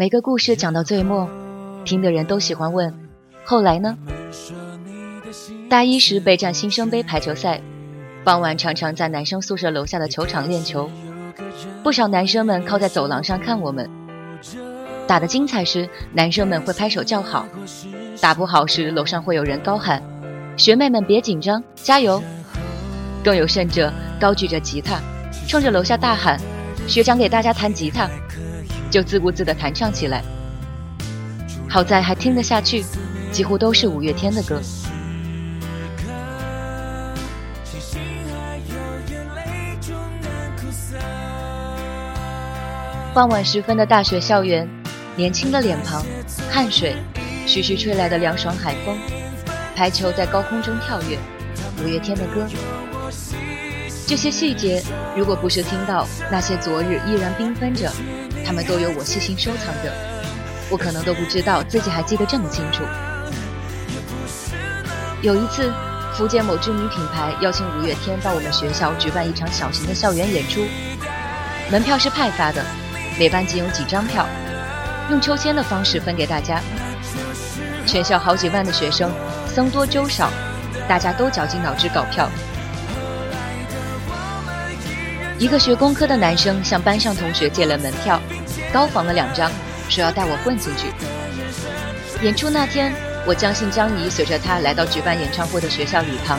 每个故事讲到最末，听的人都喜欢问：后来呢？大一时备战新生杯排球赛，傍晚常常在男生宿舍楼下的球场练球，不少男生们靠在走廊上看我们。打得精彩时，男生们会拍手叫好；打不好时，楼上会有人高喊：“学妹们别紧张，加油！”更有甚者，高举着吉他，冲着楼下大喊：“学长给大家弹吉他！”就自顾自地弹唱起来。好在还听得下去，几乎都是五月天的歌。傍晚时分的大学校园，年轻的脸庞，汗水，徐徐吹来的凉爽海风，排球在高空中跳跃，五月天的歌。这些细节，如果不是听到那些昨日依然缤纷着，他们都有我细心收藏着，我可能都不知道自己还记得这么清楚。有一次，福建某知名品牌邀请五月天到我们学校举办一场小型的校园演出，门票是派发的。每班仅有几张票，用抽签的方式分给大家。全校好几万的学生，僧多粥少，大家都绞尽脑汁搞票。一个学工科的男生向班上同学借了门票，高仿了两张，说要带我混进去。演出那天，我将信将疑，随着他来到举办演唱会的学校礼堂，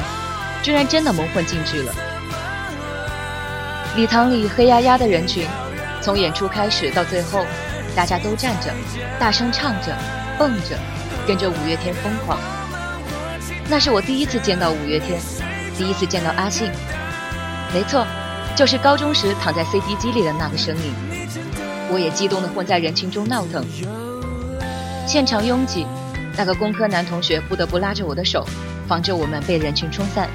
居然真的蒙混进去了。礼堂里黑压压的人群。从演出开始到最后，大家都站着，大声唱着，蹦着，跟着五月天疯狂。那是我第一次见到五月天，第一次见到阿信。没错，就是高中时躺在 CD 机里的那个身影。我也激动地混在人群中闹腾。现场拥挤，那个工科男同学不得不拉着我的手，防着我们被人群冲散。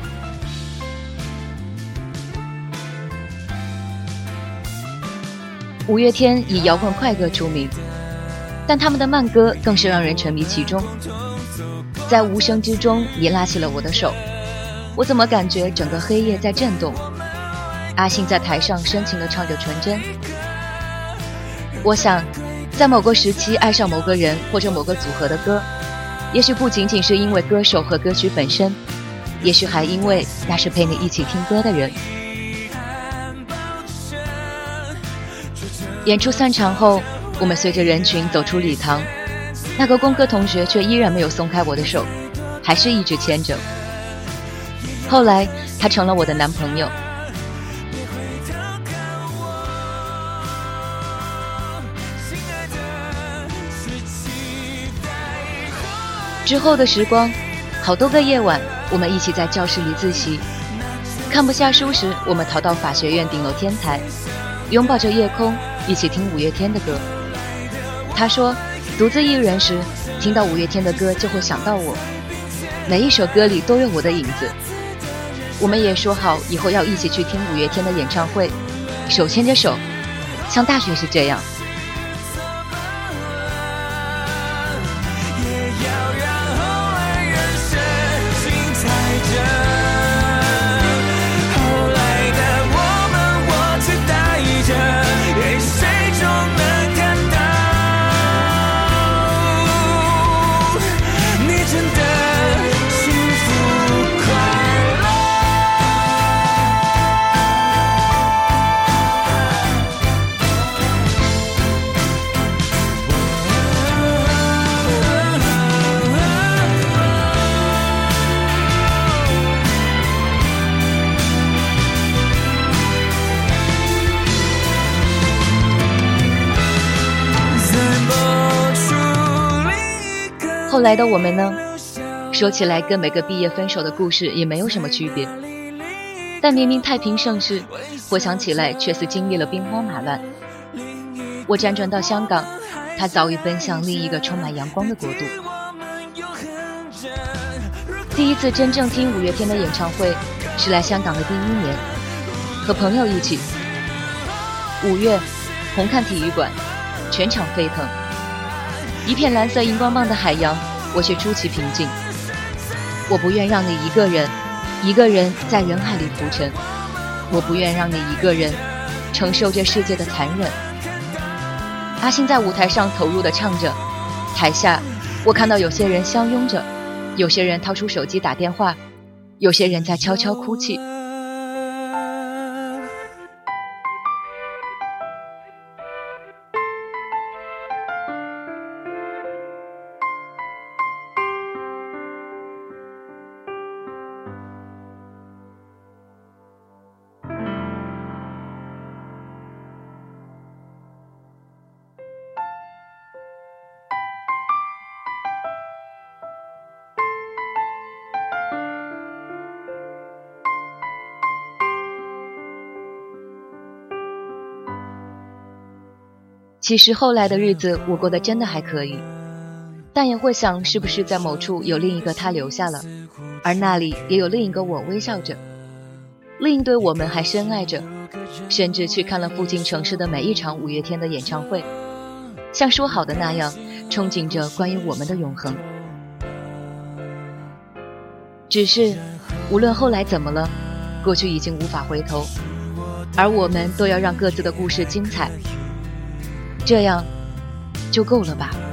五月天以摇滚快歌出名，但他们的慢歌更是让人沉迷其中。在无声之中，你拉起了我的手，我怎么感觉整个黑夜在震动？阿信在台上深情地唱着《纯真》。我想，在某个时期爱上某个人或者某个组合的歌，也许不仅仅是因为歌手和歌曲本身，也许还因为那是陪你一起听歌的人。演出散场后，我们随着人群走出礼堂，那个工科同学却依然没有松开我的手，还是一直牵着。后来，他成了我的男朋友。之后的时光，好多个夜晚，我们一起在教室里自习，看不下书时，我们逃到法学院顶楼天台，拥抱着夜空。一起听五月天的歌。他说，独自一人时，听到五月天的歌就会想到我，每一首歌里都有我的影子。我们也说好以后要一起去听五月天的演唱会，手牵着手，像大学时这样。后来的我们呢？说起来跟每个毕业分手的故事也没有什么区别，但明明太平盛世，回想起来却似经历了兵荒马乱。我辗转到香港，他早已奔向另一个充满阳光的国度。第一次真正听五月天的演唱会，是来香港的第一年，和朋友一起。五月，红磡体育馆，全场沸腾。一片蓝色荧光棒的海洋，我却出奇平静。我不愿让你一个人，一个人在人海里浮沉。我不愿让你一个人承受这世界的残忍。阿信在舞台上投入的唱着，台下我看到有些人相拥着，有些人掏出手机打电话，有些人在悄悄哭泣。其实后来的日子，我过得真的还可以，但也会想，是不是在某处有另一个他留下了，而那里也有另一个我微笑着，另一对我们还深爱着，甚至去看了附近城市的每一场五月天的演唱会，像说好的那样，憧憬着关于我们的永恒。只是，无论后来怎么了，过去已经无法回头，而我们都要让各自的故事精彩。这样就够了吧。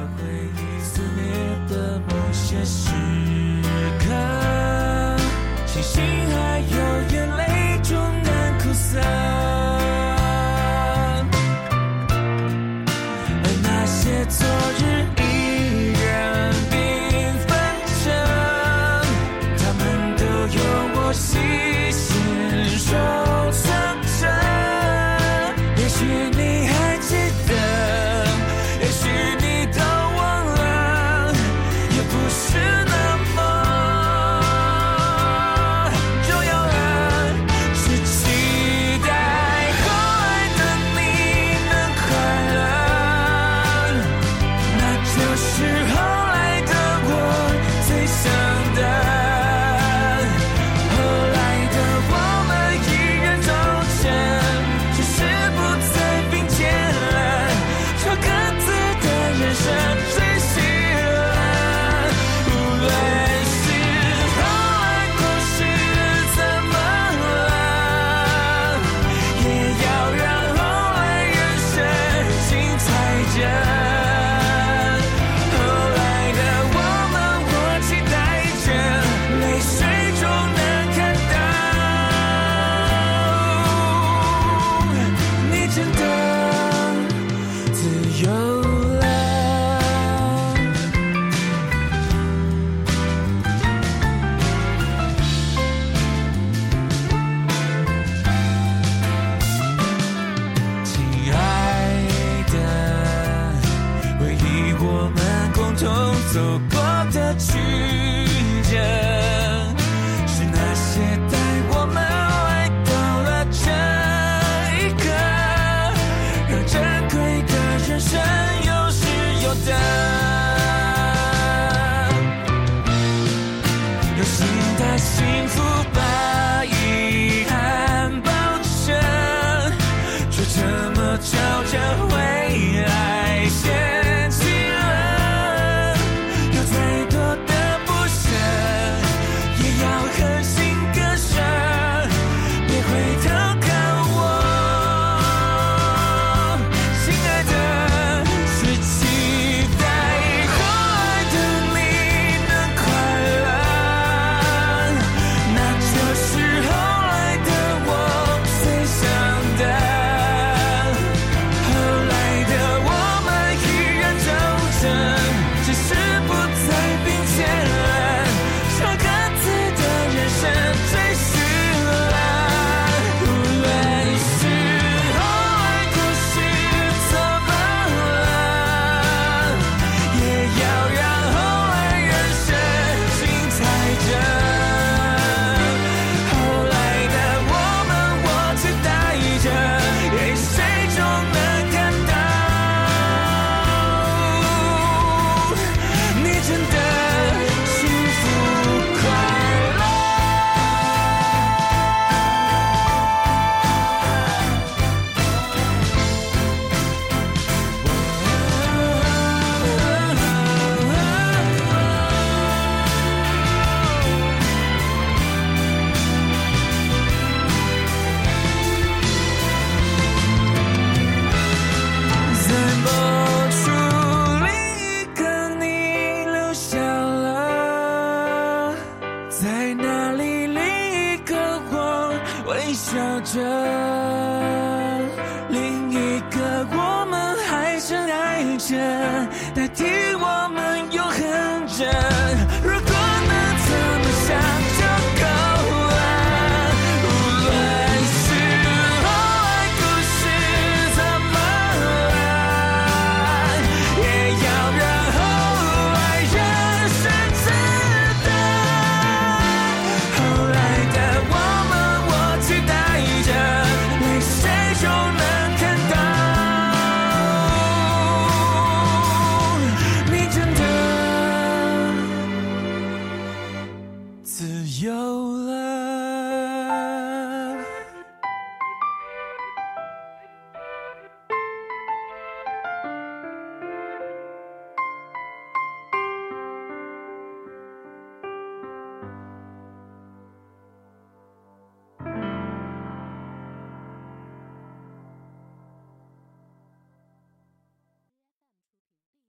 走过的距离。